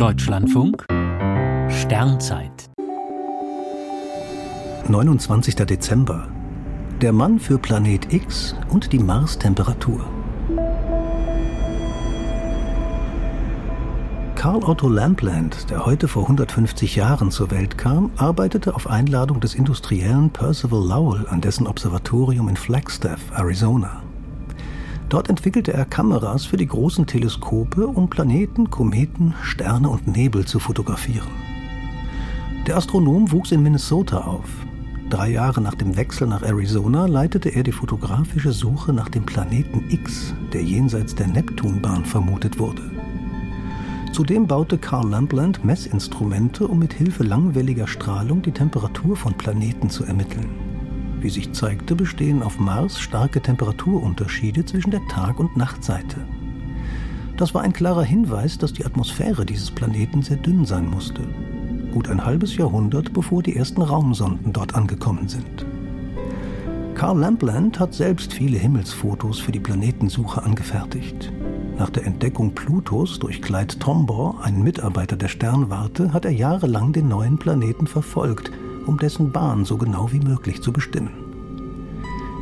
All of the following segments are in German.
Deutschlandfunk Sternzeit 29. Dezember. Der Mann für Planet X und die Mars-Temperatur. Carl Otto Lampland, der heute vor 150 Jahren zur Welt kam, arbeitete auf Einladung des Industriellen Percival Lowell an dessen Observatorium in Flagstaff, Arizona. Dort entwickelte er Kameras für die großen Teleskope, um Planeten, Kometen, Sterne und Nebel zu fotografieren. Der Astronom wuchs in Minnesota auf. Drei Jahre nach dem Wechsel nach Arizona leitete er die fotografische Suche nach dem Planeten X, der jenseits der Neptunbahn vermutet wurde. Zudem baute Carl Lampland Messinstrumente, um mit Hilfe langwelliger Strahlung die Temperatur von Planeten zu ermitteln. Wie sich zeigte, bestehen auf Mars starke Temperaturunterschiede zwischen der Tag- und Nachtseite. Das war ein klarer Hinweis, dass die Atmosphäre dieses Planeten sehr dünn sein musste. Gut ein halbes Jahrhundert, bevor die ersten Raumsonden dort angekommen sind. Carl Lampland hat selbst viele Himmelsfotos für die Planetensuche angefertigt. Nach der Entdeckung Plutos durch Clyde Tombaugh, einen Mitarbeiter der Sternwarte, hat er jahrelang den neuen Planeten verfolgt um dessen Bahn so genau wie möglich zu bestimmen.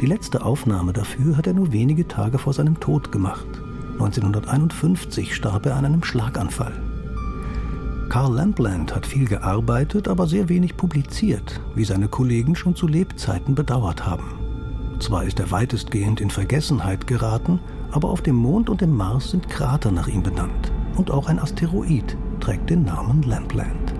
Die letzte Aufnahme dafür hat er nur wenige Tage vor seinem Tod gemacht. 1951 starb er an einem Schlaganfall. Carl Lampland hat viel gearbeitet, aber sehr wenig publiziert, wie seine Kollegen schon zu Lebzeiten bedauert haben. Zwar ist er weitestgehend in Vergessenheit geraten, aber auf dem Mond und dem Mars sind Krater nach ihm benannt. Und auch ein Asteroid trägt den Namen Lampland.